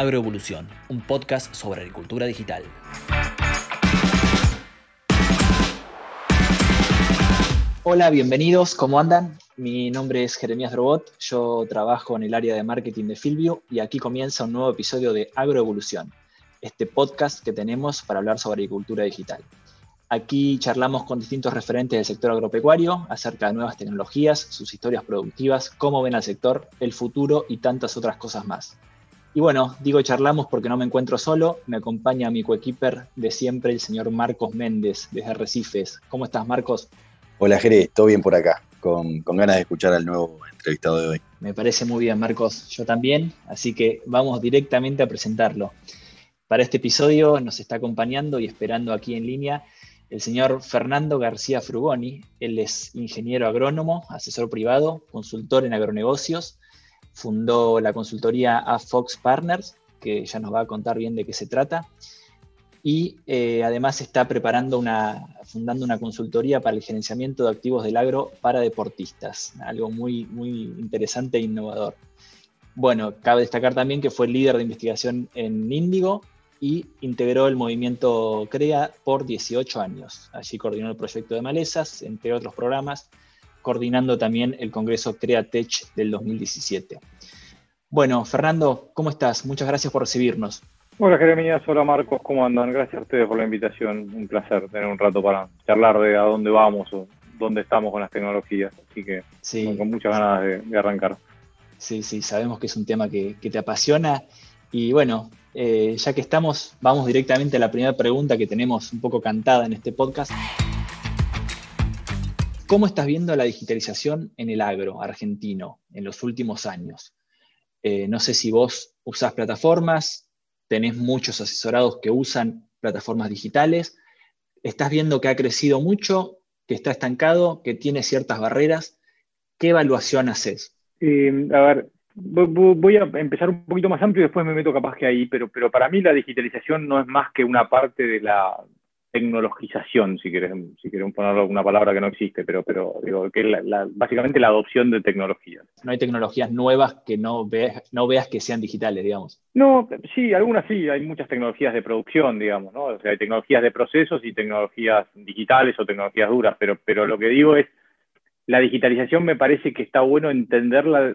Agroevolución, un podcast sobre agricultura digital. Hola, bienvenidos, ¿cómo andan? Mi nombre es Jeremías Drobot, yo trabajo en el área de marketing de Filvio y aquí comienza un nuevo episodio de Agroevolución, este podcast que tenemos para hablar sobre agricultura digital. Aquí charlamos con distintos referentes del sector agropecuario acerca de nuevas tecnologías, sus historias productivas, cómo ven al sector, el futuro y tantas otras cosas más. Y bueno, digo charlamos porque no me encuentro solo, me acompaña mi coequiper de siempre, el señor Marcos Méndez, desde Recifes. ¿Cómo estás, Marcos? Hola, Jere, todo bien por acá, con, con ganas de escuchar al nuevo entrevistado de hoy. Me parece muy bien, Marcos, yo también, así que vamos directamente a presentarlo. Para este episodio nos está acompañando y esperando aquí en línea el señor Fernando García Frugoni. Él es ingeniero agrónomo, asesor privado, consultor en agronegocios. Fundó la consultoría AFox Partners, que ya nos va a contar bien de qué se trata. Y eh, además está preparando una, fundando una consultoría para el gerenciamiento de activos del agro para deportistas, algo muy, muy interesante e innovador. Bueno, cabe destacar también que fue líder de investigación en Índigo y integró el movimiento CREA por 18 años. Allí coordinó el proyecto de malezas, entre otros programas, coordinando también el Congreso CREA Tech del 2017. Bueno, Fernando, ¿cómo estás? Muchas gracias por recibirnos. Hola Jeremías, hola Marcos, ¿cómo andan? Gracias a ustedes por la invitación. Un placer tener un rato para charlar de a dónde vamos o dónde estamos con las tecnologías. Así que con muchas ganas de, arrancar. Sí, sí, sabemos que es un tema que, que te apasiona. Y bueno, eh, ya que estamos, vamos directamente a la primera pregunta que tenemos un poco cantada en este podcast. ¿Cómo estás viendo la digitalización en el agro argentino en los últimos años? Eh, no sé si vos usás plataformas, tenés muchos asesorados que usan plataformas digitales. ¿Estás viendo que ha crecido mucho, que está estancado, que tiene ciertas barreras? ¿Qué evaluación haces? Eh, a ver, Voy a empezar un poquito más amplio y después me meto capaz que ahí, pero, pero para mí la digitalización no es más que una parte de la tecnologización, si queremos, si queremos ponerlo una palabra que no existe, pero, pero digo, que es básicamente la adopción de tecnologías. No hay tecnologías nuevas que no veas, no veas que sean digitales, digamos. No, sí, algunas sí, hay muchas tecnologías de producción, digamos, ¿no? O sea, hay tecnologías de procesos y tecnologías digitales o tecnologías duras, pero, pero lo que digo es, la digitalización me parece que está bueno entenderla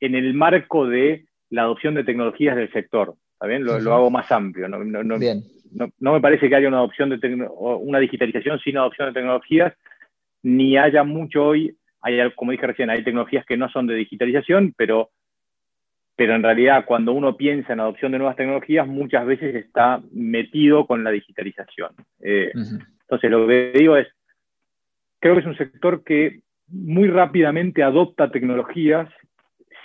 en el marco de la adopción de tecnologías del sector. ¿Está bien? Lo, hago más amplio. No, me parece que haya una adopción de una digitalización sin adopción de tecnologías, ni haya mucho hoy, hay, como dije recién, hay tecnologías que no son de digitalización, pero, pero en realidad cuando uno piensa en adopción de nuevas tecnologías, muchas veces está metido con la digitalización. Eh, entonces, lo que digo es, creo que es un sector que muy rápidamente adopta tecnologías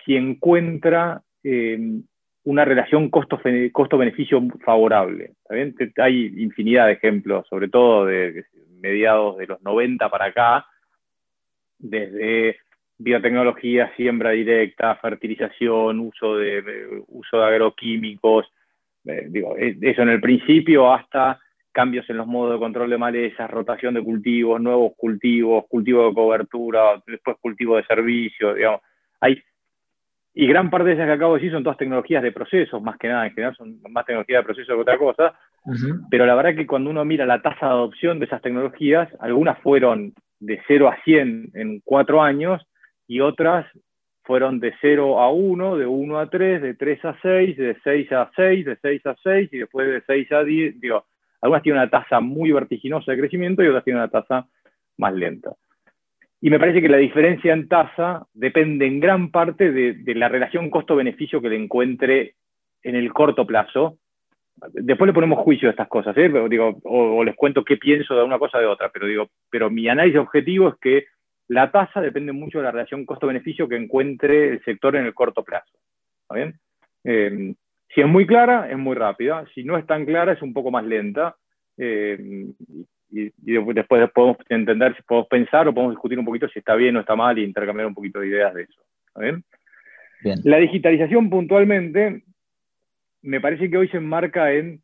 si encuentra eh, una relación costo-beneficio favorable. Hay infinidad de ejemplos, sobre todo de mediados de los 90 para acá, desde biotecnología, siembra directa, fertilización, uso de, uso de agroquímicos, eh, digo, e, eso en el principio hasta cambios en los modos de control de malezas, rotación de cultivos, nuevos cultivos, cultivo de cobertura, después cultivo de servicio, digamos. Hay y gran parte de esas que acabo de decir son todas tecnologías de procesos, más que nada, en general son más tecnologías de procesos que otra cosa. Pero la verdad que cuando uno mira la tasa de adopción de esas tecnologías, algunas fueron de 0 a 100 en 4 años y otras fueron de 0 a 1, de 1 a 3, de 3 a 6, de 6 a 6, de 6 a 6 y después de 6 a 10. Digo, algunas tienen una tasa muy vertiginosa de crecimiento y otras tienen una tasa más lenta. Y me parece que la diferencia en tasa depende en gran parte de, la relación costo-beneficio que le encuentre en el corto plazo. Después le ponemos juicio a estas cosas, ¿eh? o, les cuento qué pienso de una cosa o de otra, pero, digo, pero mi análisis objetivo es que la tasa depende mucho de la relación costo-beneficio que encuentre el sector en el corto plazo. Eh, si es muy clara, es muy rápida. Si no es tan clara, es un poco más lenta. Eh, y, después podemos entender, si podemos pensar o podemos discutir un poquito si está bien o está mal y intercambiar un poquito de ideas de eso. bien? La digitalización puntualmente me parece que hoy se enmarca en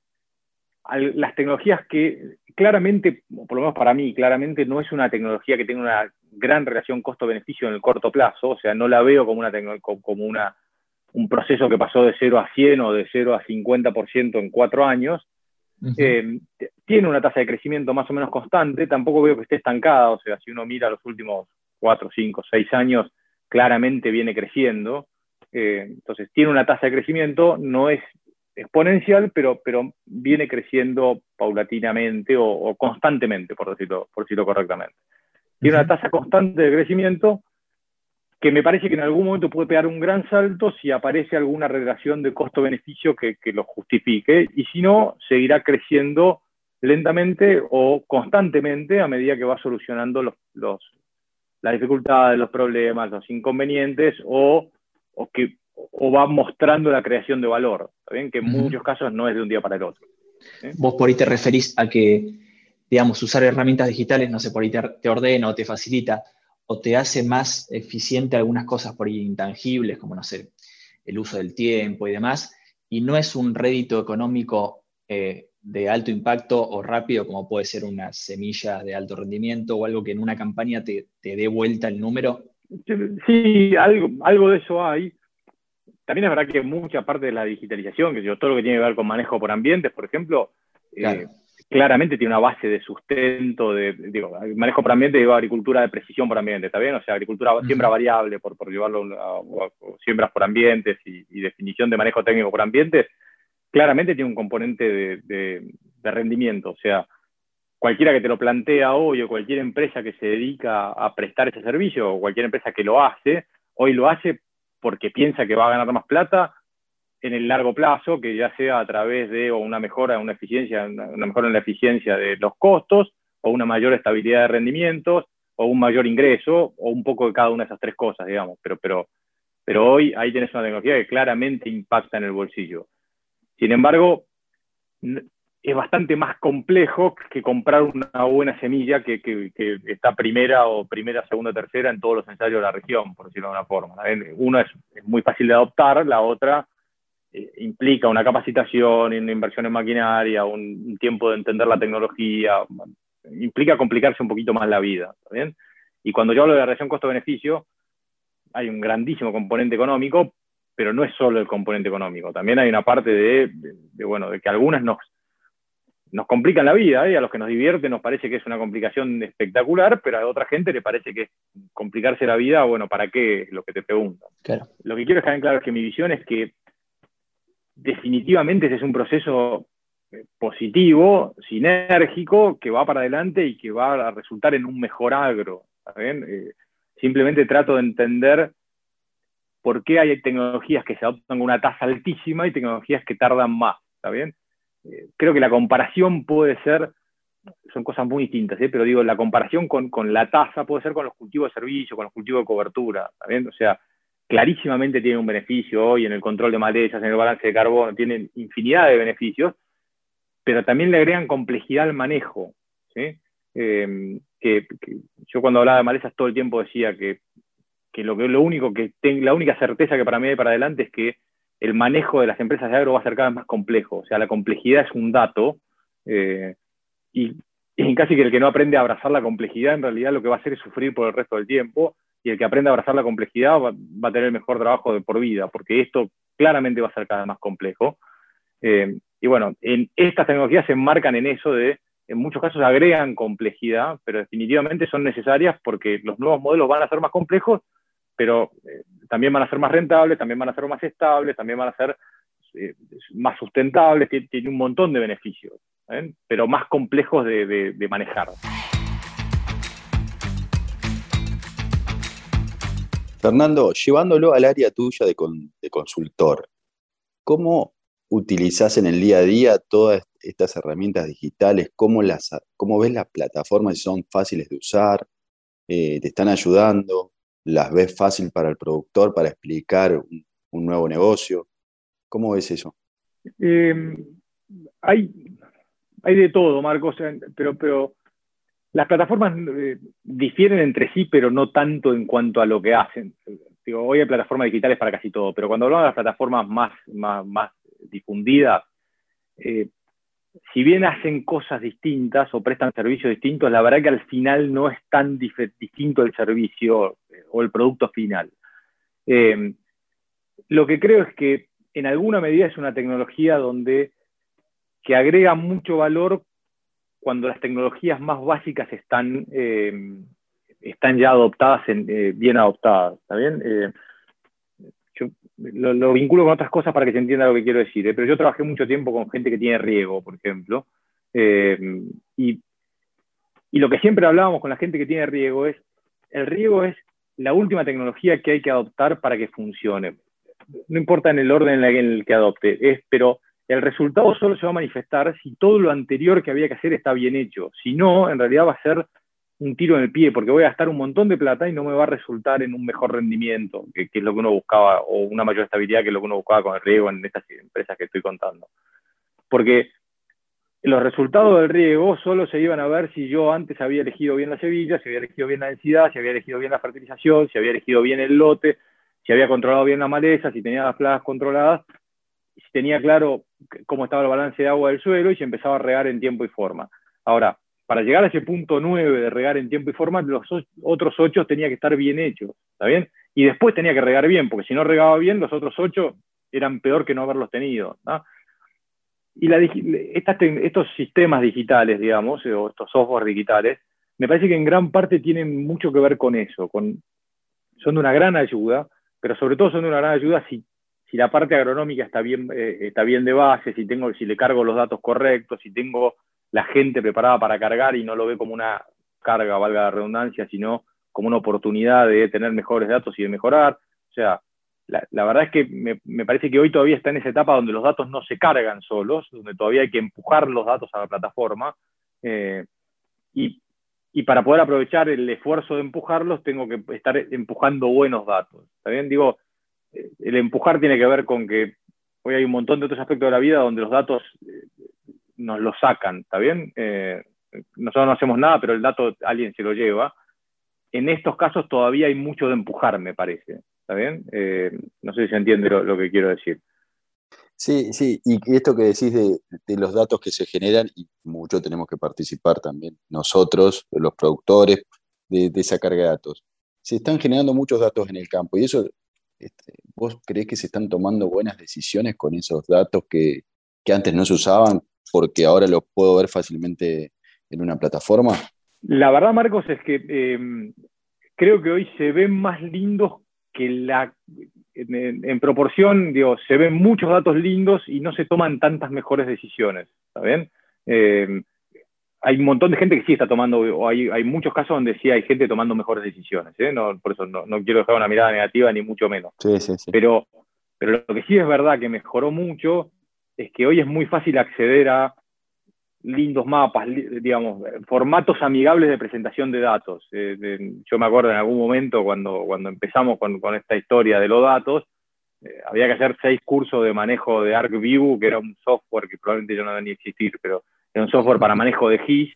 las tecnologías que claramente, por lo menos para mí, claramente no es una tecnología que tenga una gran relación costo-beneficio en el corto plazo, o sea, no la veo como una, como una un proceso que pasó de 0 a 100 o de 0 a 50% en cuatro años, eh, tiene una tasa de crecimiento más o menos constante, tampoco veo que esté estancada, o sea, si uno mira los últimos 4, 5, 6 años, claramente viene creciendo. Eh, entonces, tiene una tasa de crecimiento, no es exponencial, pero, pero viene creciendo paulatinamente o, constantemente, por decirlo, por decirlo correctamente. Tiene una tasa constante de crecimiento que me parece que en algún momento puede pegar un gran salto si aparece alguna relación de costo-beneficio que, lo justifique, y si no, seguirá creciendo lentamente o constantemente a medida que va solucionando los, los, las dificultades, los problemas, los inconvenientes o, o, que, o va mostrando la creación de valor, ¿bien? que en muchos casos no es de un día para el otro. Vos por ahí te referís a que, digamos, usar herramientas digitales, no sé, por ahí te ordena o te facilita o te hace más eficiente algunas cosas por ahí intangibles, como no sé, el uso del tiempo y demás, y no es un rédito económico eh, de alto impacto o rápido como puede ser una semilla de alto rendimiento o algo que en una campaña te, dé vuelta el número? Sí, algo, algo de eso hay. También es verdad que mucha parte de la digitalización, que yo, todo lo que tiene que ver con manejo por ambientes, por ejemplo, eh, claramente tiene una base de sustento, de, digo, manejo por ambiente, digo agricultura de precisión por ambiente, ¿está bien? O sea, agricultura siembra variable, por, por llevarlo a, siembras por ambientes y, definición de manejo técnico por ambientes, claramente tiene un componente de, rendimiento, o sea, cualquiera que te lo plantea hoy o cualquier empresa que se dedica a prestar ese servicio o cualquier empresa que lo hace, hoy lo hace porque piensa que va a ganar más plata en el largo plazo, que ya sea a través de una mejora, una eficiencia, una mejora en la eficiencia de los costos, o una mayor estabilidad de rendimientos, o un mayor ingreso, o un poco de cada una de esas tres cosas, digamos. Pero, pero, pero hoy ahí tienes una tecnología que claramente impacta en el bolsillo. Sin embargo, es bastante más complejo que comprar una buena semilla que, que, está primera o primera, segunda, tercera en todos los ensayos de la región, por decirlo de una forma. Una es, muy fácil de adoptar, la otra eh, implica una capacitación, una inversión en maquinaria, un, tiempo de entender la tecnología, implica complicarse un poquito más la vida. bien? Y cuando yo hablo de la relación costo-beneficio, hay un grandísimo componente económico, pero no es solo el componente económico, también hay una parte de, bueno, de que algunas nos, nos complican la vida, ¿eh? a los que nos divierte nos parece que es una complicación espectacular, pero a otra gente le parece que es complicarse la vida, bueno, ¿para qué? Es lo que te preguntan. Lo que quiero dejar en claro es que mi visión es que definitivamente ese es un proceso eh, positivo, sinérgico, que va para adelante y que va a resultar en un mejor agro. Eh, simplemente trato de entender por qué hay tecnologías que se adoptan con una tasa altísima y tecnologías que tardan más. ¿está bien? Eh, creo que la comparación puede ser, son cosas muy distintas, pero digo, la comparación con, con, la tasa puede ser con los cultivos de servicio, con los cultivos de cobertura. ¿está bien? O sea, clarísimamente tiene un beneficio hoy en el control de malezas, en el balance de carbono, tienen infinidad de beneficios, pero también le agregan complejidad al manejo. Em, que, yo cuando hablaba de malezas todo el tiempo decía que, lo, que lo único que la única certeza que para mí hay para adelante es que el manejo de las empresas de agro va a ser cada vez más complejo. O sea, la complejidad es un dato eh, y, y casi que el que no aprende a abrazar la complejidad en realidad lo que va a hacer es sufrir por el resto del tiempo y el que aprenda a abrazar la complejidad va, a tener el mejor trabajo de por vida, porque esto claramente va a ser cada vez más complejo. Eh, y bueno, en, estas tecnologías se enmarcan en eso de, en muchos casos agregan complejidad, pero definitivamente son necesarias porque los nuevos modelos van a ser más complejos, pero eh, también van a ser más rentables, también van a ser más estables, también van a ser eh, más sustentables, tiene, un montón de beneficios, pero más complejos de manejar. Fernando, llevándolo al área tuya de, consultor, ¿cómo utilizas en el día a día todas estas herramientas digitales? ¿Cómo, las, cómo ves las plataformas? Si son fáciles de usar, eh, te están ayudando, las ves fácil para el productor para explicar un, nuevo negocio. ¿Cómo ves eso? Em, hay, hay de todo, Marcos, pero, pero las plataformas eh, difieren entre sí, pero no tanto en cuanto a lo que hacen. Hoy hay plataformas digitales para casi todo, pero cuando hablamos de las plataformas más, más, difundidas, eh, si bien hacen cosas distintas o prestan servicios distintos, la verdad que al final no es tan distinto el servicio eh, o el producto final. lo que creo es que en alguna medida es una tecnología donde que agrega mucho valor cuando las tecnologías más básicas están, eh, están ya adoptadas, eh, bien adoptadas. ¿Está? Eh, yo lo, vinculo con otras cosas para que se entienda lo que quiero decir, pero yo trabajé mucho tiempo con gente que tiene riego, por ejemplo, y, y lo que siempre hablábamos con la gente que tiene riego es, el riego es la última tecnología que hay que adoptar para que funcione. No importa en el orden en el que adopte, es, pero el resultado solo se va a manifestar si todo lo anterior que había que hacer está bien hecho. Si no, en realidad va a ser un tiro en el pie, porque voy a gastar un montón de plata y no me va a resultar en un mejor rendimiento, que, es lo que uno buscaba, o una mayor estabilidad que es lo que uno buscaba con el riego en estas empresas que estoy contando. Porque los resultados del riego solo se iban a ver si yo antes había elegido bien la semilla, si había elegido bien la densidad, si había elegido bien la fertilización, si había elegido bien el lote, si había controlado bien la maleza, si tenía las plagas controladas, si tenía claro cómo estaba el balance de agua del suelo y se empezaba a regar en tiempo y forma. Ahora, para llegar a ese punto 9 de regar en tiempo y forma, los otros 8 tenía que estar bien hechos, ¿está bien? Y después tenía que regar bien, porque si no regaba bien, los otros 8 eran peor que no haberlos tenido. Y estos sistemas digitales, digamos, o estos software digitales, me parece que en gran parte tienen mucho que ver con eso, con, son de una gran ayuda, pero sobre todo son de una gran ayuda si si la parte agronómica está bien, eh, está bien de base, si, tengo, si le cargo los datos correctos, si tengo la gente preparada para cargar y no lo ve como una carga, valga la redundancia, sino como una oportunidad de tener mejores datos y de mejorar. O sea, la, verdad es que me, parece que hoy todavía está en esa etapa donde los datos no se cargan solos, donde todavía hay que empujar los datos a la plataforma. Eh, y, y, para poder aprovechar el esfuerzo de empujarlos, tengo que estar empujando buenos datos. ¿Está bien? Digo, el empujar tiene que ver con que hoy hay un montón de otros aspectos de la vida donde los datos eh, nos los sacan, ¿está bien? Eh, nosotros no hacemos nada, pero el dato alguien se lo lleva. En estos casos todavía hay mucho de empujar, me parece, ¿está bien? Eh, no sé si se entiende lo, que quiero decir. Sí, sí, y esto que decís de, los datos que se generan, y mucho tenemos que participar también nosotros, los productores, de, de esa carga de datos. Se están generando muchos datos en el campo y eso este, ¿Vos crees que se están tomando buenas decisiones con esos datos que, antes no se usaban porque ahora los puedo ver fácilmente en una plataforma? La verdad, Marcos, es que em, creo que hoy se ven más lindos que la... En, proporción, digo, se ven muchos datos lindos y no se toman tantas mejores decisiones, ¿está bien? Em, hay un montón de gente que sí está tomando, o hay, hay muchos casos donde sí hay gente tomando mejores decisiones, ¿eh? no, por eso no, quiero dejar una mirada negativa ni mucho menos. Sí, sí, sí. Pero, pero lo que sí es verdad que mejoró mucho es que hoy es muy fácil acceder a lindos mapas, digamos, formatos amigables de presentación de datos. Eh, yo me acuerdo en algún momento cuando, cuando empezamos con, con esta historia de los datos, eh, había que hacer seis cursos de manejo de ArcView, que era un software que probablemente ya no debe ni existir, pero era un software para manejo de GIS,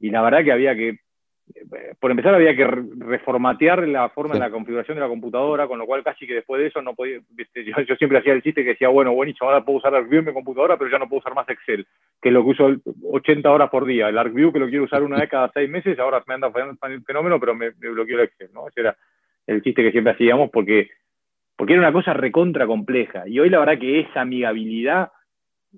y la verdad que había que, eh, por empezar había que reformatear la forma de la configuración de la computadora, con lo cual casi que después de eso no podía, yo, siempre hacía el chiste que decía, bueno, buenísimo, ahora puedo usar ArcView en mi computadora, pero ya no puedo usar más Excel, que es lo que uso 80 horas por día. El ArcView que lo quiero usar una vez cada seis meses, ahora me anda fallando el fenómeno, pero me, bloqueó el Excel, ¿no? Ese era el chiste que siempre hacíamos porque, porque era una cosa recontra compleja. Y hoy la verdad que esa amigabilidad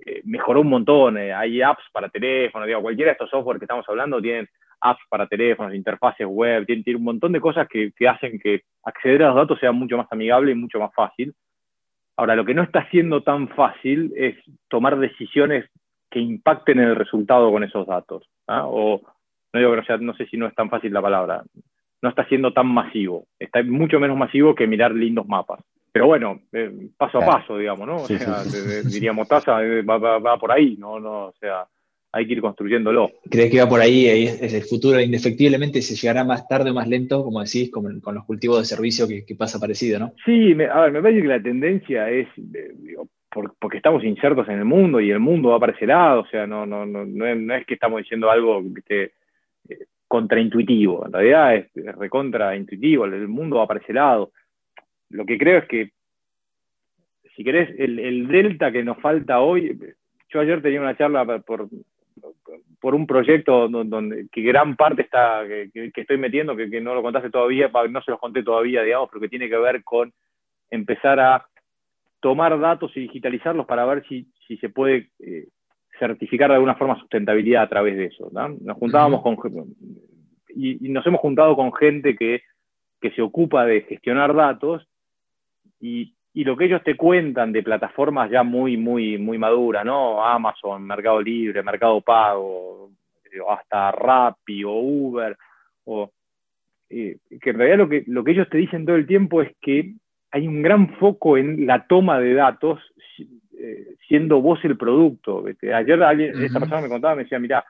eh, mejoró un montón. Eh, hay apps para teléfono, digo, cualquiera de estos software que estamos hablando tienen apps para teléfonos, interfaces web, tienen, un montón de cosas que, hacen que acceder a los datos sea mucho más amigable y mucho más fácil. Ahora, lo que no está siendo tan fácil es tomar decisiones que impacten en el resultado con esos datos. ¿ah? O, no digo que no sé si no es tan fácil la palabra, no está siendo tan masivo. Está mucho menos masivo que mirar lindos mapas pero bueno, eh, paso a paso, digamos, ¿no? O sea, diríamos tasa, eh, va, por ahí, ¿no? no O sea, hay que ir construyéndolo. ¿Crees que va por ahí? Es el futuro, indefectiblemente se llegará más tarde o más lento, como decís, con, con los cultivos de servicio que, pasa parecido, ¿no? Sí, a ver, me parece que la tendencia es, eh, porque estamos insertos en el mundo y el mundo va para ese lado, o sea, no, no, no, no, es, que estamos diciendo algo que contraintuitivo, en realidad es, es recontraintuitivo, el mundo va para ese lado lo que creo es que, si querés, el, delta que nos falta hoy, yo ayer tenía una charla por, por un proyecto donde, que gran parte está, que, estoy metiendo, que, no lo contaste todavía, no se los conté todavía, digamos, pero que tiene que ver con empezar a tomar datos y digitalizarlos para ver si, se puede eh, certificar de alguna forma sustentabilidad a través de eso. Nos juntábamos con y, nos hemos juntado con gente que, se ocupa de gestionar datos y, lo que ellos te cuentan de plataformas ya muy, muy, muy maduras, ¿no? Amazon, Mercado Libre, Mercado Pago, hasta Rappi o Uber, o, eh, que en realidad lo que, lo que ellos te dicen todo el tiempo es que hay un gran foco en la toma de datos, eh, siendo vos el producto. Ayer alguien, esta persona me contaba, me decía, mira,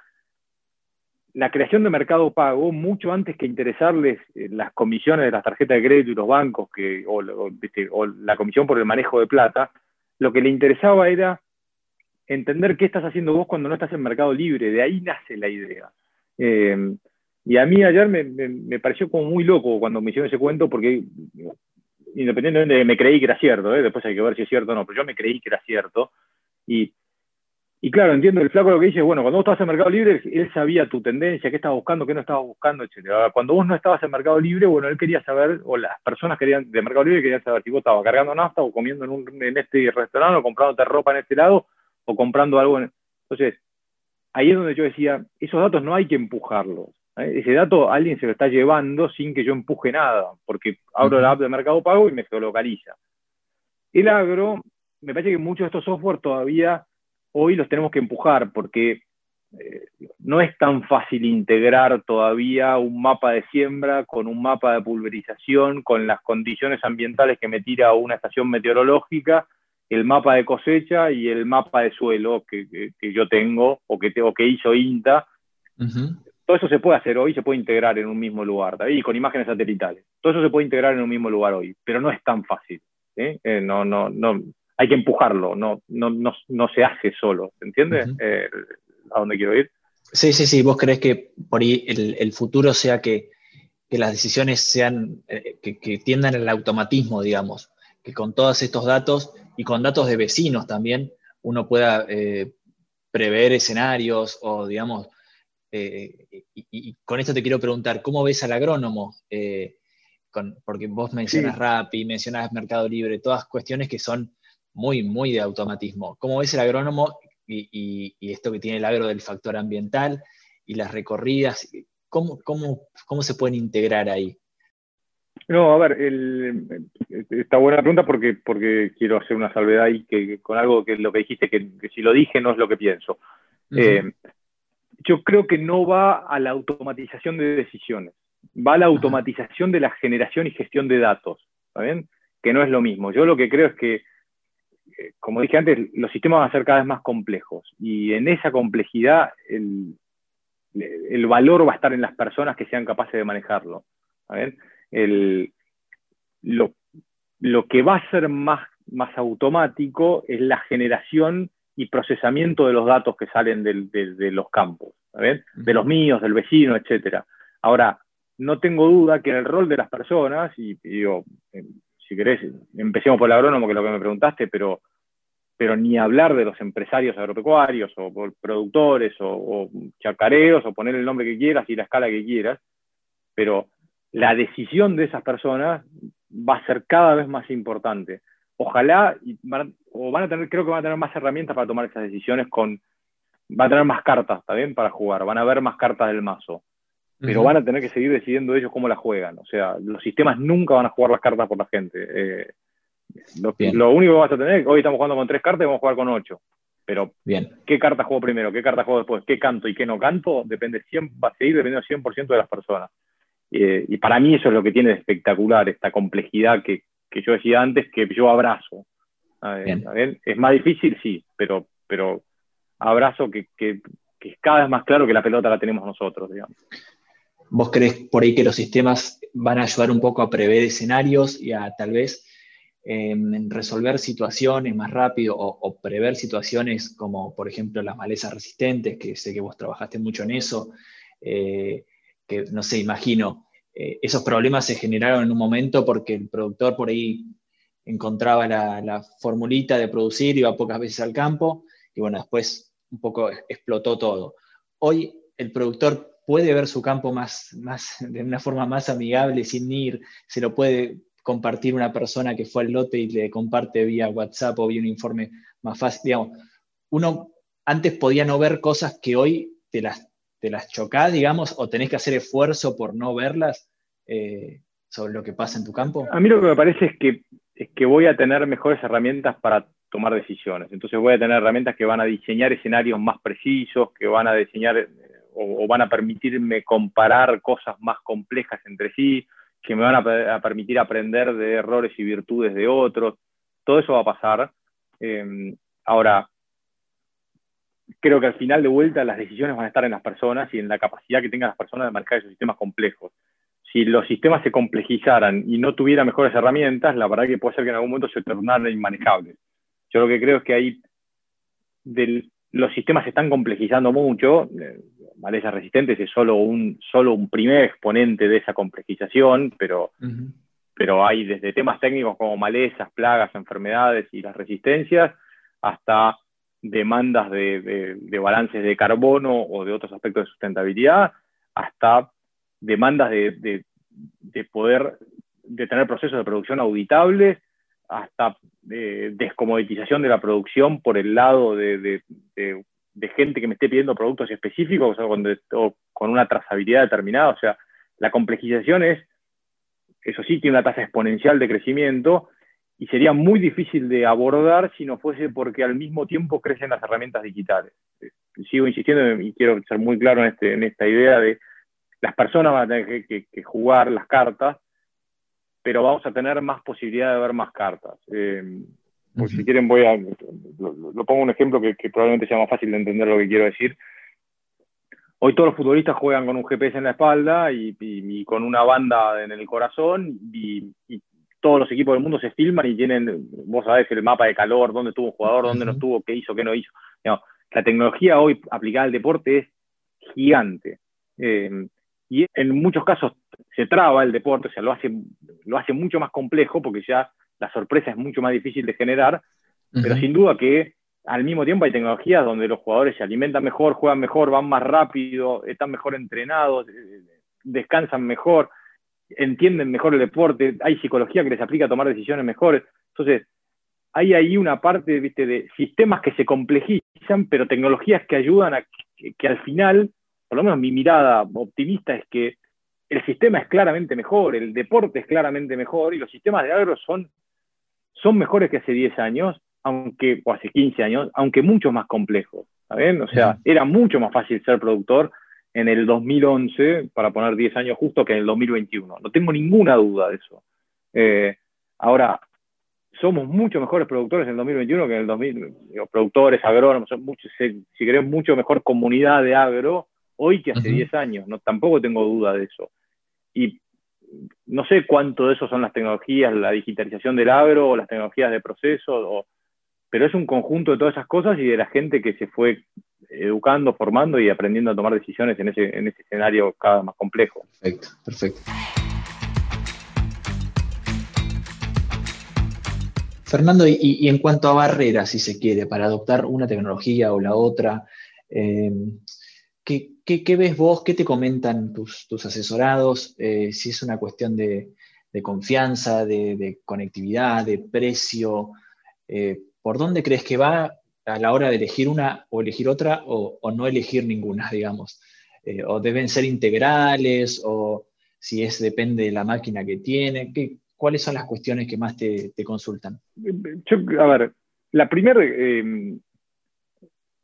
la creación de mercado pago, mucho antes que interesarles eh, las comisiones de las tarjetas de crédito y los bancos, que, o, la comisión por el manejo de plata, lo que le interesaba era entender qué estás haciendo vos cuando no estás en mercado libre. De ahí nace la idea. Eh, y a mí ayer me, pareció como muy loco cuando me hicieron ese cuento, porque independientemente me creí que era cierto, ¿eh? después hay que ver si es cierto o no, pero yo me creí que era cierto. Y, y claro, entiendo, el flaco lo que dice, bueno, cuando vos estabas en Mercado Libre, él sabía tu tendencia, qué estabas buscando, qué no estabas buscando, etc. Cuando vos no estabas en Mercado Libre, bueno, él quería saber, o las personas querían, de Mercado Libre querían saber si vos estabas cargando nafta o comiendo en, un, en este restaurante o comprándote ropa en este lado o comprando algo. En... Entonces, ahí es donde yo decía, esos datos no hay que empujarlos. ¿eh? Ese dato alguien se lo está llevando sin que yo empuje nada, porque abro la app de Mercado Pago y me geolocaliza. El agro, me parece que muchos de estos software todavía hoy los tenemos que empujar, porque eh, no es tan fácil integrar todavía un mapa de siembra con un mapa de pulverización, con las condiciones ambientales que me tira una estación meteorológica, el mapa de cosecha y el mapa de suelo que, yo tengo o que, o que hizo INTA todo eso se puede hacer hoy, se puede integrar en un mismo lugar, y con imágenes satelitales. Todo eso se puede integrar en un mismo lugar hoy, pero no es tan fácil. ¿eh? Eh, no, no, no, hay que empujarlo, no, no, no, se hace solo, ¿entiendes? Eh, ¿A dónde quiero ir? Sí, sí, sí. ¿Vos crees que por ahí el, futuro sea que, las decisiones sean, que, tiendan al automatismo, digamos? Que con todos estos datos y con datos de vecinos también uno pueda prever escenarios o, digamos, eh, y, con esto te quiero preguntar, ¿cómo ves al agrónomo? Eh, porque vos mencionas Rappi, mencionas Mercado Libre, todas cuestiones que son muy, muy de automatismo. ¿Cómo ves el agrónomo y, esto que tiene el agro del factor ambiental y las recorridas? ¿Cómo, cómo, cómo se pueden integrar ahí? No, a ver, está buena la pregunta porque, porque quiero hacer una salvedad ahí que, con algo que lo que dijiste, que, si lo dije no es lo que pienso yo creo que no va a la automatización de decisiones, va a la automatización de la generación y gestión de datos, ¿está Que no es lo mismo. Yo lo que creo es que, eh, como dije antes, los sistemas van a ser cada vez más complejos y en esa complejidad el, valor va a estar en las personas que sean capaces de manejarlo. lo, lo, que va a ser más, más automático es la generación y procesamiento de los datos que salen de, los campos, de los míos, del vecino, etc. Ahora, no tengo duda que el rol de las personas, y, digo, eh, si querés, empecemos por el agrónomo, que es lo que me preguntaste, pero, pero ni hablar de los empresarios agropecuarios o productores o, chacareros o poner el nombre que quieras y la escala que quieras, pero la decisión de esas personas va a ser cada vez más importante. Ojalá, o van a tener, creo que van a tener más herramientas para tomar esas decisiones con, van a tener más cartas, ¿está bien? Para jugar, van a ver más cartas del mazo. Pero van a tener que seguir decidiendo ellos cómo la juegan. O sea, los sistemas nunca van a jugar las cartas por la gente. Eh, lo, único que vas a tener, hoy estamos jugando con tres cartas y vamos a jugar con ocho. Pero, Bien. ¿qué carta juego primero? ¿Qué carta juego después? ¿Qué canto y qué no canto? Depende va a seguir dependiendo 100% de las personas. Eh, y para mí eso es lo que tiene de espectacular, esta complejidad que, que yo decía antes que yo abrazo. Es más difícil, sí, pero, pero abrazo que, es cada vez más claro que la pelota la tenemos nosotros, digamos. ¿Vos crees por ahí que los sistemas van a ayudar un poco a prever escenarios y a tal vez em, resolver situaciones más rápido o, prever situaciones como, por ejemplo, las malezas resistentes, que sé que vos trabajaste mucho en eso, eh, que no sé, imagino, eh, esos problemas se generaron en un momento porque el productor por ahí encontraba la, formulita de producir, iba pocas veces al campo y bueno, después un poco explotó todo. Hoy el productor puede ver su campo más, más, de una forma más amigable, sin ir, se lo puede compartir una persona que fue al lote y le comparte vía WhatsApp o vía un informe más fácil. Digamos, uno antes podía no ver cosas que hoy te las, te las chocás, digamos, o tenés que hacer esfuerzo por no verlas eh, sobre lo que pasa en tu campo. A mí lo que me parece es que, es que voy a tener mejores herramientas para tomar decisiones. Entonces voy a tener herramientas que van a diseñar escenarios más precisos, que van a diseñar eh, o, van a permitirme comparar cosas más complejas entre sí, que me van a, permitir aprender de errores y virtudes de otros. Todo eso va a pasar. Em, ahora, creo que al final de vuelta las decisiones van a estar en las personas y en la capacidad que tengan las personas de marcar esos sistemas complejos. Si los sistemas se complejizaran y no tuviera mejores herramientas, la verdad que puede ser que en algún momento se tornaran inmanejables. Yo lo que creo es que ahí los sistemas se están complejizando mucho. Eh, malezas resistentes es solo un, solo un primer exponente de esa complejización, pero, pero hay desde temas técnicos como malezas, plagas, enfermedades y las resistencias, hasta demandas de, balances de carbono o de otros aspectos de sustentabilidad, hasta demandas de, poder de tener procesos de producción auditables, hasta descomoditización de la producción por el lado de, gente que me esté pidiendo productos específicos o, con, con una trazabilidad determinada. O sea, la complejización es, eso sí, tiene una tasa exponencial de crecimiento y sería muy difícil de abordar si no fuese porque al mismo tiempo crecen las herramientas digitales. Sigo insistiendo y quiero ser muy claro en, este, en esta idea de las personas van a tener que jugar las cartas pero vamos a tener más posibilidad de ver más cartas. Eh, Si quieren, voy a. Lo, pongo un ejemplo que, probablemente sea más fácil de entender lo que quiero decir. Hoy todos los futbolistas juegan con un GPS en la espalda y, con una banda en el corazón y, todos los equipos del mundo se filman y tienen, vos sabés, el mapa de calor, dónde estuvo un jugador, dónde no estuvo, qué hizo, qué no hizo. la tecnología hoy aplicada al deporte es gigante. Eh, y en muchos casos se traba el deporte, o sea, lo hace, lo hace mucho más complejo porque ya la sorpresa es mucho más difícil de generar, pero sin duda que al mismo tiempo hay tecnologías donde los jugadores se alimentan mejor, juegan mejor, van más rápido, están mejor entrenados, eh, descansan mejor, entienden mejor el deporte, hay psicología que les aplica a tomar decisiones mejores. Entonces, hay ahí una parte ¿viste, de sistemas que se complejizan, pero tecnologías que ayudan a que al final por lo menos mi mirada optimista es que el sistema es claramente mejor, el deporte es claramente mejor y los sistemas de agro son, son mejores que hace 10 años, aunque, o hace 15 años, aunque mucho más complejos. O sea, era mucho más fácil ser productor en el 2011, para poner 10 años justo, que en el 2021. No tengo ninguna duda de eso. Eh, ahora, somos mucho mejores productores en el 2021 que en el 2000, productores, agrónomos, mucho, si, si querés, mucho mejor comunidad de agro hoy que hace 10 años, no, tampoco tengo duda de eso. Y no sé cuánto de eso son las tecnologías, la digitalización del agro o las tecnologías de proceso, pero es un conjunto de todas esas cosas y de la gente que se fue educando, formando y aprendiendo a tomar decisiones en ese, en ese escenario cada vez más complejo. Perfecto, perfecto. Fernando, y, en cuanto a barreras, si se quiere, para adoptar una tecnología o la otra, eh, ¿Qué, ves vos? ¿Qué te comentan tus, asesorados? Eh, si es una cuestión de, confianza, de, conectividad, de precio. Eh, ¿Por dónde crees que va a la hora de elegir una o elegir otra o, no elegir ninguna, digamos? Eh, ¿O deben ser integrales? ¿O si es depende de la máquina que tiene? ¿Cuáles son las cuestiones que más te, consultan? a ver, la primera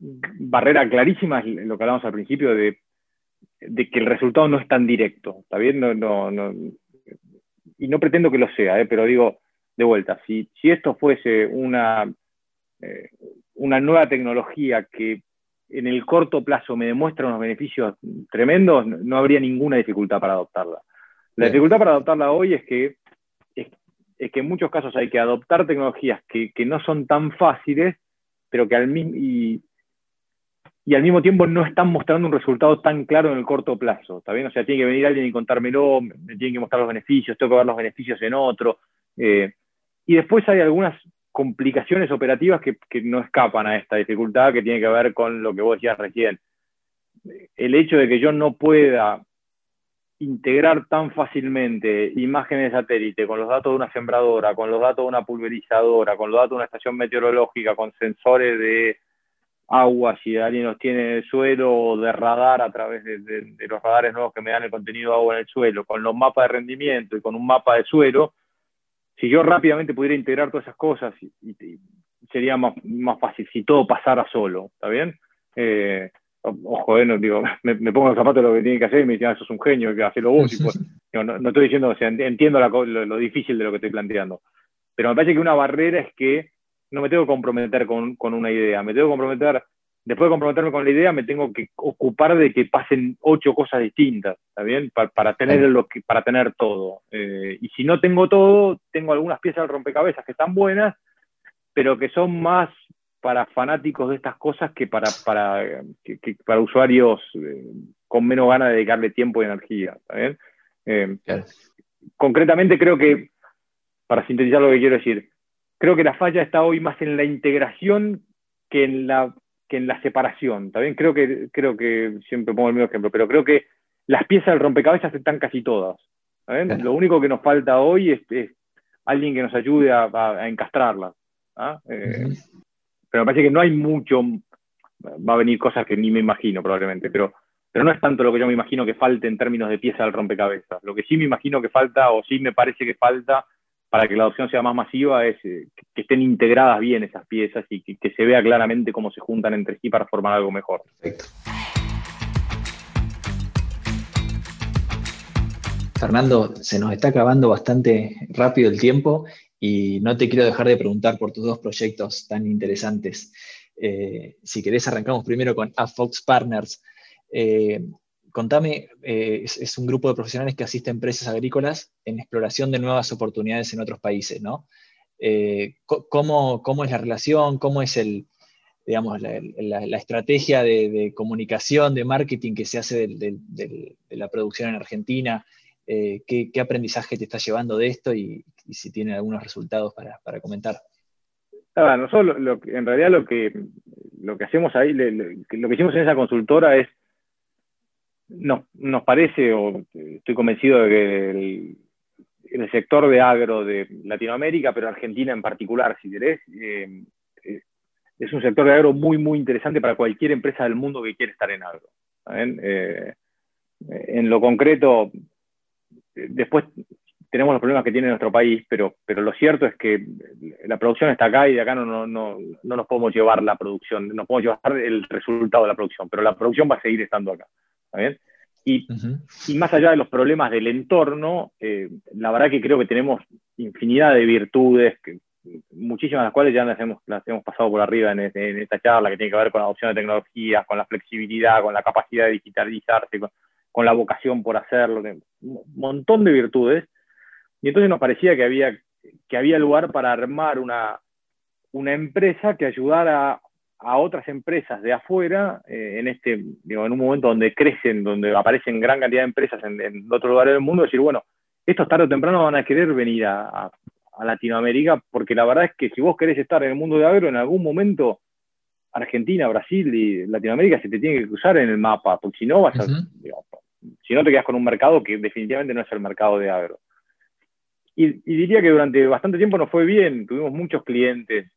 barrera clarísima es lo que hablamos al principio de, que el resultado no es tan directo, ¿está bien? No, no, y no pretendo que lo sea, ¿eh? pero digo, de vuelta, si, si esto fuese una, eh, una nueva tecnología que en el corto plazo me demuestra unos beneficios tremendos, no, habría ninguna dificultad para adoptarla. La dificultad para adoptarla hoy es que, es, que en muchos casos hay que adoptar tecnologías que, que no son tan fáciles, pero que al mismo, y, y al mismo tiempo no están mostrando un resultado tan claro en el corto plazo. ¿Está bien? O sea, tiene que venir alguien y contármelo, me tiene que mostrar los beneficios, tengo que ver los beneficios en otro. Eh, y después hay algunas complicaciones operativas que, no escapan a esta dificultad que tiene que ver con lo que vos decías recién. El hecho de que yo no pueda integrar tan fácilmente imágenes de satélite con los datos de una sembradora, con los datos de una pulverizadora, con los datos de una estación meteorológica, con sensores de agua, si alguien los tiene en el suelo, o de radar a través de, los radares nuevos que me dan el contenido de agua en el suelo, con los mapas de rendimiento y con un mapa de suelo, si yo rápidamente pudiera integrar todas esas cosas, sería más, más fácil si todo pasara solo, ¿está bien? Eh, ojo, eh, no, digo, me, pongo los zapatos de lo que tiene que hacer y me dicen, ah, sos un genio, que hacerlo vos. Pues, no, estoy diciendo, o sea, entiendo lo, difícil de lo que estoy planteando. Pero me parece que una barrera es que no me tengo que comprometer con, una idea, me tengo que comprometer, después de comprometerme con la idea, me tengo que ocupar de que pasen ocho cosas distintas, ¿está bien? Para, tener, lo que, para tener todo. Eh, y si no tengo todo, tengo algunas piezas del rompecabezas que están buenas, pero que son más para fanáticos de estas cosas que para, para, para usuarios eh, con menos ganas de dedicarle tiempo y energía. Eh, concretamente creo que, para sintetizar lo que quiero decir, creo que la falla está hoy más en la integración que en la, que en la separación. ¿también? Creo que, creo que, siempre pongo el mismo ejemplo, pero creo que las piezas del rompecabezas están casi todas. Lo único que nos falta hoy es, alguien que nos ayude a, encastrarlas. ¿ah? Eh, pero me parece que no hay mucho, va a venir cosas que ni me imagino probablemente, pero, pero no es tanto lo que yo me imagino que falte en términos de pieza del rompecabezas. Lo que sí me imagino que falta, o sí me parece que falta para que la adopción sea más masiva, es eh, que estén integradas bien esas piezas y que, se vea claramente cómo se juntan entre sí para formar algo mejor. Perfecto. Fernando, se nos está acabando bastante rápido el tiempo y no te quiero dejar de preguntar por tus dos proyectos tan interesantes. Eh, si querés, arrancamos primero con AFOX Partners. Eh, contame, eh, es, un grupo de profesionales que asiste a empresas agrícolas en exploración de nuevas oportunidades en otros países, ¿no? ¿cómo, es la relación? ¿Cómo es el, digamos, la, estrategia de, comunicación, de marketing que se hace de la producción en Argentina? Eh, ¿qué, aprendizaje te está llevando de esto y, si tiene algunos resultados para, comentar. nosotros en realidad lo que hacemos ahí, lo que hicimos en esa consultora es, nos, nos parece, o estoy convencido de que el, sector de agro de Latinoamérica, pero Argentina en particular, si querés, eh, eh, es un sector de agro muy, muy interesante para cualquier empresa del mundo que quiere estar en agro. en lo concreto, después tenemos los problemas que tiene nuestro país, pero, pero lo cierto es que la producción está acá y de acá no, no, no, no nos podemos llevar la producción, no podemos llevar el resultado de la producción, pero la producción va a seguir estando acá. Y, y, más allá de los problemas del entorno, eh, la verdad que creo que tenemos infinidad de virtudes, que, muchísimas de las cuales ya las hemos, las hemos pasado por arriba en, en, esta charla, que tiene que ver con la adopción de tecnologías, con la flexibilidad, con la capacidad de digitalizarse, con, con la vocación por hacerlo, un montón de virtudes. Y entonces nos parecía que había, que había lugar para armar una, una empresa que ayudara a otras empresas de afuera, eh, en este, digo, en un momento donde crecen, donde aparecen gran cantidad de empresas en, en otros lugares del mundo, decir, bueno, estos tarde o temprano van a querer venir a, Latinoamérica, porque la verdad es que si vos querés estar en el mundo de agro, en algún momento Argentina, Brasil y Latinoamérica se te tiene que cruzar en el mapa, porque si no vas a, si no te quedas con un mercado que definitivamente no es el mercado de agro. Y, diría que durante bastante tiempo nos fue bien, tuvimos muchos clientes,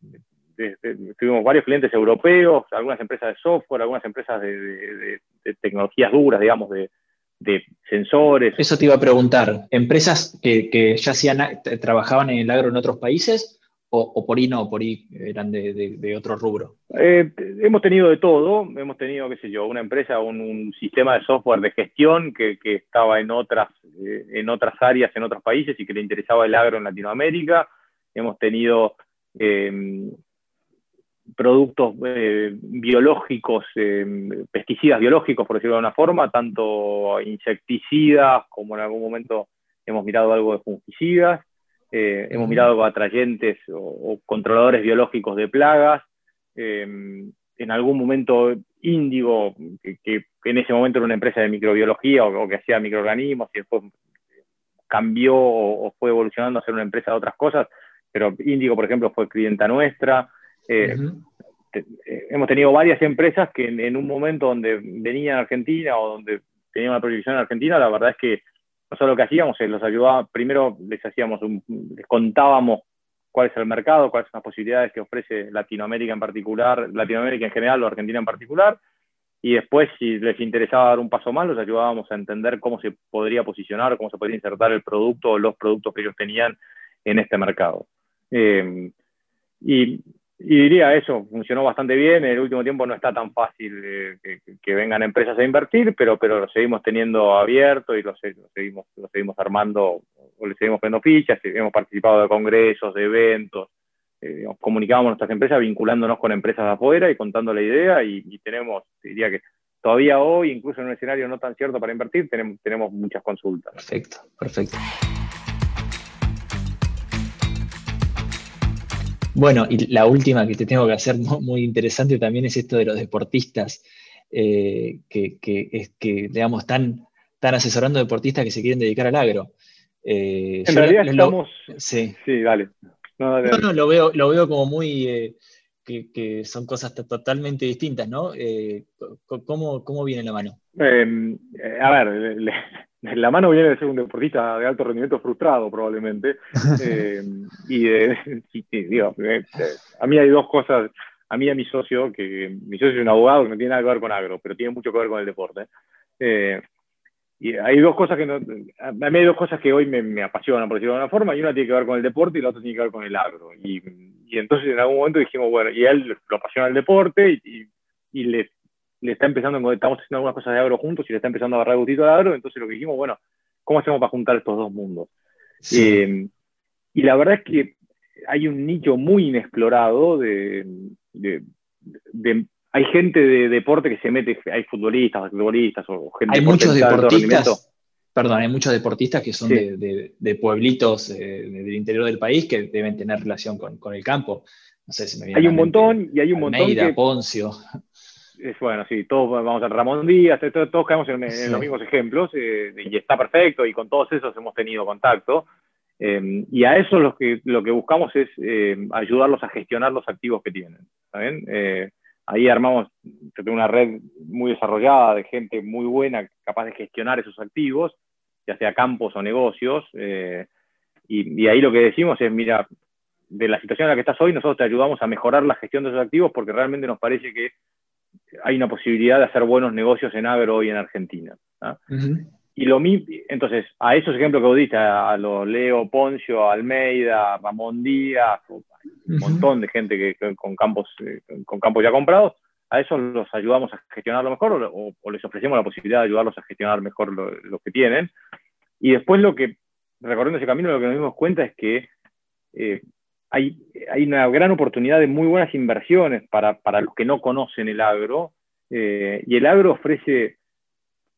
tuvimos varios clientes europeos, algunas empresas de software, algunas empresas de, tecnologías duras, digamos, de, sensores. Eso te iba a preguntar, ¿empresas que, que ya hacían, trabajaban en el agro en otros países o, por ahí no, por ahí eran de, otro rubro? Eh, hemos tenido de todo, hemos tenido, qué sé yo, una empresa, un, sistema de software de gestión que, estaba en otras, eh, en otras áreas, en otros países y que le interesaba el agro en Latinoamérica. Hemos tenido productos eh, biológicos, em, pesticidas biológicos, por decirlo de una forma, tanto insecticidas como en algún momento hemos mirado algo de fungicidas. Eh, hemos mirado atrayentes o, controladores biológicos de plagas. En algún momento Índigo, que, en ese momento era una empresa de microbiología o, que hacía microorganismos y después cambió o, fue evolucionando a ser una empresa de otras cosas, pero Índigo, por ejemplo, fue clienta nuestra. Eh, eh, hemos tenido varias empresas que en, un momento donde venían a Argentina o donde tenían una proyección en Argentina, la verdad es que nosotros lo que hacíamos es los ayudábamos, primero les hacíamos les contábamos cuál es el mercado, cuáles son las posibilidades que ofrece Latinoamérica en particular, Latinoamérica en general o Argentina en particular, y después si les interesaba dar un paso más, los ayudábamos a entender cómo se podría posicionar, cómo se podría insertar el producto o los productos que ellos tenían en este mercado. Eh, y y diría eso, funcionó bastante bien, en el último tiempo no está tan fácil eh, que, vengan empresas a invertir, pero, pero lo seguimos teniendo abierto y lo, seguimos, lo seguimos armando, o le seguimos poniendo fichas, hemos participado de congresos, de eventos, eh, comunicábamos nuestras empresas vinculándonos con empresas afuera y contando la idea y, y, tenemos, diría que todavía hoy, incluso en un escenario no tan cierto para invertir, tenemos, tenemos muchas consultas. Perfecto, perfecto. Bueno, y la última que te tengo que hacer muy interesante también es esto de los deportistas, eh, que, que, digamos, están, asesorando deportistas que se quieren dedicar al agro. Eh, en realidad estamos... sí. sí, dale. No, no, lo, veo, lo veo como muy... Eh, que, son cosas totalmente distintas, ¿no? ¿cómo, ¿cómo, viene la mano? a ver, la mano viene de ser un deportista de alto rendimiento frustrado probablemente. Eh, y, digo, eh, a mí hay dos cosas, a mí y a mi socio, que mi socio es un abogado que no tiene nada que ver con agro, pero tiene mucho que ver con el deporte. Eh, y hay dos cosas que no, a mí hay dos cosas que hoy me, apasionan, por decirlo de alguna forma, y una tiene que ver con el deporte y la otra tiene que ver con el agro. Y, y entonces en algún momento dijimos, bueno, y a él lo apasiona el deporte y, y le le está empezando, estamos haciendo algunas cosas de agro juntos y le está empezando a agarrar gustito al agro, entonces lo que dijimos, bueno, ¿cómo hacemos para juntar estos dos mundos? Eh, y la verdad es que hay un nicho muy inexplorado de, hay gente de deporte que se mete, hay futbolistas, basquetbolistas o gente Hay muchos deportistas, perdón, hay muchos deportistas que son de, pueblitos eh, del interior del país que deben tener relación con, el campo. No sé si me viene Hay un montón y hay un montón. Que, Poncio es bueno, sí, todos vamos a Ramón Díaz, todos, caemos en, los mismos ejemplos eh, y está perfecto y con todos esos hemos tenido contacto. Em, y a eso lo que, lo que buscamos es em, ayudarlos a gestionar los activos que tienen. Eh, ahí armamos una red muy desarrollada de gente muy buena, capaz de gestionar esos activos, ya sea campos o negocios. Eh, y, y ahí lo que decimos es, mira, de la situación en la que estás hoy, nosotros te ayudamos a mejorar la gestión de esos activos porque realmente nos parece que hay una posibilidad de hacer buenos negocios en agro hoy en Argentina. Y lo entonces, a esos ejemplos que vos diste, a, los Leo Poncio, Almeida, Ramón Díaz, un montón de gente que, con, campos, eh, con campos ya comprados, a esos los ayudamos a gestionarlo mejor o, les ofrecemos la posibilidad de ayudarlos a gestionar mejor lo, que tienen. Y después lo que, recorriendo ese camino, lo que nos dimos cuenta es que eh, hay, una gran oportunidad de muy buenas inversiones para, los que no conocen el agro. Eh, y el agro ofrece,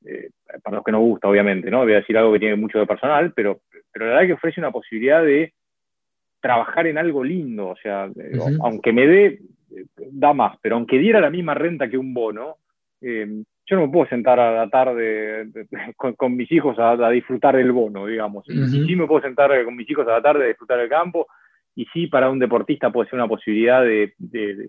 eh, para los que no gusta, obviamente, ¿no? Voy a decir algo que tiene mucho de personal, pero, pero la verdad es que ofrece una posibilidad de trabajar en algo lindo. O sea, eh, aunque me dé, da más, pero aunque diera la misma renta que un bono, yo no me puedo sentar a la tarde con, mis hijos a, disfrutar del bono, digamos. Y sí me puedo sentar con mis hijos a la tarde a disfrutar del campo y sí para un deportista puede ser una posibilidad de,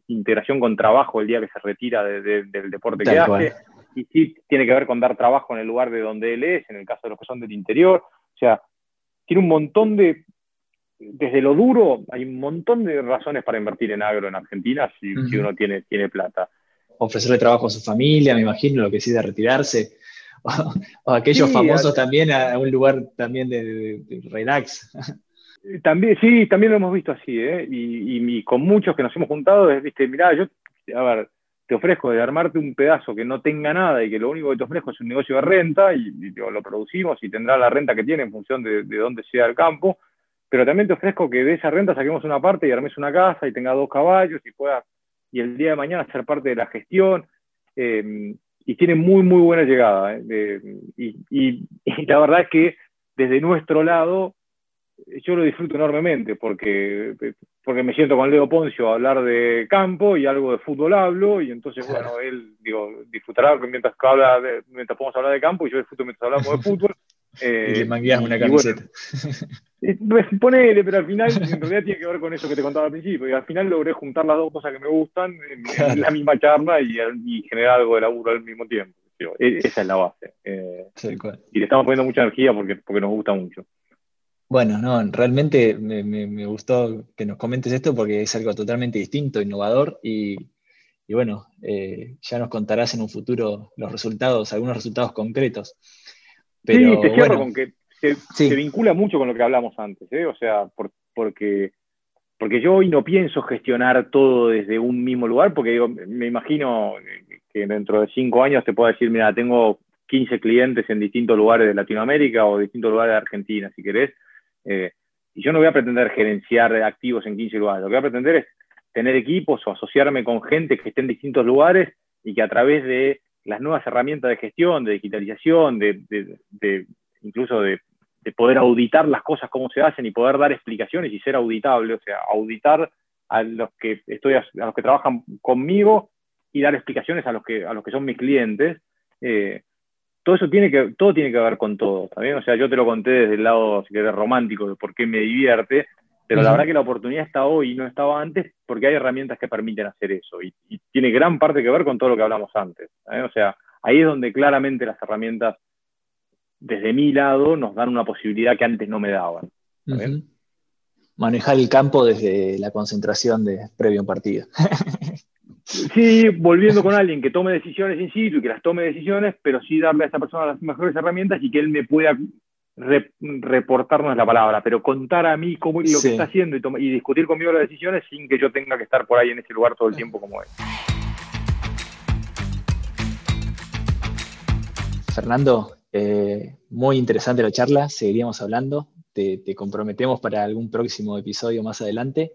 integración con trabajo el día que se retira del deporte que hace, y sí tiene que ver con dar trabajo en el lugar de donde él es, en el caso de los que son del interior, o sea, tiene un montón de, desde lo duro, hay un montón de razones para invertir en agro en Argentina si, uno tiene, tiene plata. Ofrecerle trabajo a su familia, me imagino, lo que decide retirarse. O, aquellos famosos también a, un lugar también de relax. También, sí, también lo hemos visto así, ¿eh? Y, con muchos que nos hemos juntado, es, viste, mirá, yo, a ver, te ofrezco de armarte un pedazo que no tenga nada y que lo único que te ofrezco es un negocio de renta y, lo producimos y tendrá la renta que tiene en función de, de dónde sea el campo, pero también te ofrezco que de esa renta saquemos una parte y armes una casa y tenga dos caballos y puedas, y el día de mañana ser parte de la gestión. Em, y tiene muy, muy buena llegada. ¿eh? y, y la verdad es que desde nuestro lado yo lo disfruto enormemente porque, porque me siento con Leo Poncio a hablar de campo y algo de fútbol hablo y entonces, bueno, él digo, disfrutará mientras, habla mientras podemos hablar de campo y yo disfruto mientras hablamos de fútbol. Eh, y le mangueas una camiseta. Pues, ponele, pero al final en realidad tiene que ver con eso que te contaba al principio y al final logré juntar las dos cosas que me gustan en, la misma charla y, y generar algo de laburo al mismo tiempo. E, esa es la base. Eh, y le estamos poniendo mucha energía porque, porque nos gusta mucho. Bueno, no, realmente me, gustó que nos comentes esto porque es algo totalmente distinto, innovador y, bueno, eh, ya nos contarás en un futuro los resultados, algunos resultados concretos. Pero, sí, te cierro con que se, vincula mucho con lo que hablamos antes, ¿eh? o sea, porque, porque yo hoy no pienso gestionar todo desde un mismo lugar, porque me imagino que dentro de cinco años te puedo decir, mira, tengo 15 clientes en distintos lugares de Latinoamérica o distintos lugares de Argentina, si querés. Eh, y yo no voy a pretender gerenciar activos en 15 lugares, lo que voy a pretender es tener equipos o asociarme con gente que esté en distintos lugares y que a través de las nuevas herramientas de gestión, de digitalización, de, incluso de, poder auditar las cosas cómo se hacen y poder dar explicaciones y ser auditable, o sea, auditar a los que estoy a los que trabajan conmigo y dar explicaciones a los que, a los que son mis clientes. Eh, todo eso tiene que, todo tiene que ver con todo, O sea, yo te lo conté desde el lado, si querés, romántico, de por qué me divierte, pero la verdad que la oportunidad está hoy y no estaba antes porque hay herramientas que permiten hacer eso y, tiene gran parte que ver con todo lo que hablamos antes. O sea, ahí es donde claramente las herramientas, desde mi lado, nos dan una posibilidad que antes no me daban. Manejar el campo desde la concentración de previo un partido. Sí, volviendo con alguien que tome decisiones in situ y que las tome decisiones, pero sí darle a esa persona las mejores herramientas y que él me pueda reportarnos la palabra, pero contar a mí cómo lo que está haciendo y, discutir conmigo las decisiones sin que yo tenga que estar por ahí en ese lugar todo el tiempo como él. Fernando, eh, muy interesante la charla, seguiríamos hablando, te, comprometemos para algún próximo episodio más adelante.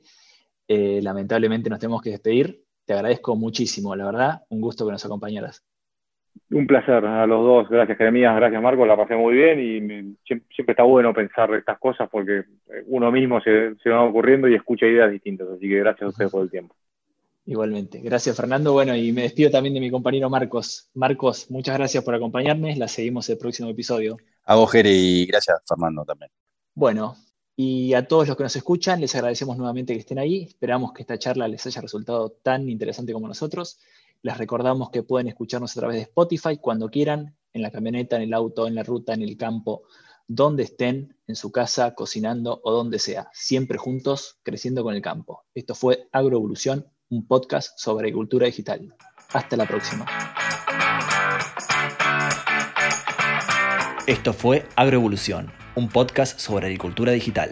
Eh, lamentablemente nos tenemos que despedir, te agradezco muchísimo, la verdad, un gusto que nos acompañaras. Un placer a los dos, gracias Jeremías, gracias Marco, la pasé muy bien y siempre está bueno pensar estas cosas porque uno mismo se, se va ocurriendo y escucha ideas distintas, así que gracias a ustedes por el tiempo. Igualmente. Gracias, Fernando. Bueno, y me despido también de mi compañero Marcos. Marcos, muchas gracias por acompañarme. La seguimos el próximo episodio. A vos, y gracias, Fernando, también. Bueno, y a todos los que nos escuchan, les agradecemos nuevamente que estén ahí. Esperamos que esta charla les haya resultado tan interesante como nosotros. Les recordamos que pueden escucharnos a través de Spotify cuando quieran, en la camioneta, en el auto, en la ruta, en el campo, donde estén, en su casa, cocinando o donde sea, siempre juntos, creciendo con el campo. Esto fue Agroevolución, un podcast sobre agricultura digital. Hasta la próxima. Esto fue Agroevolución un podcast sobre agricultura digital.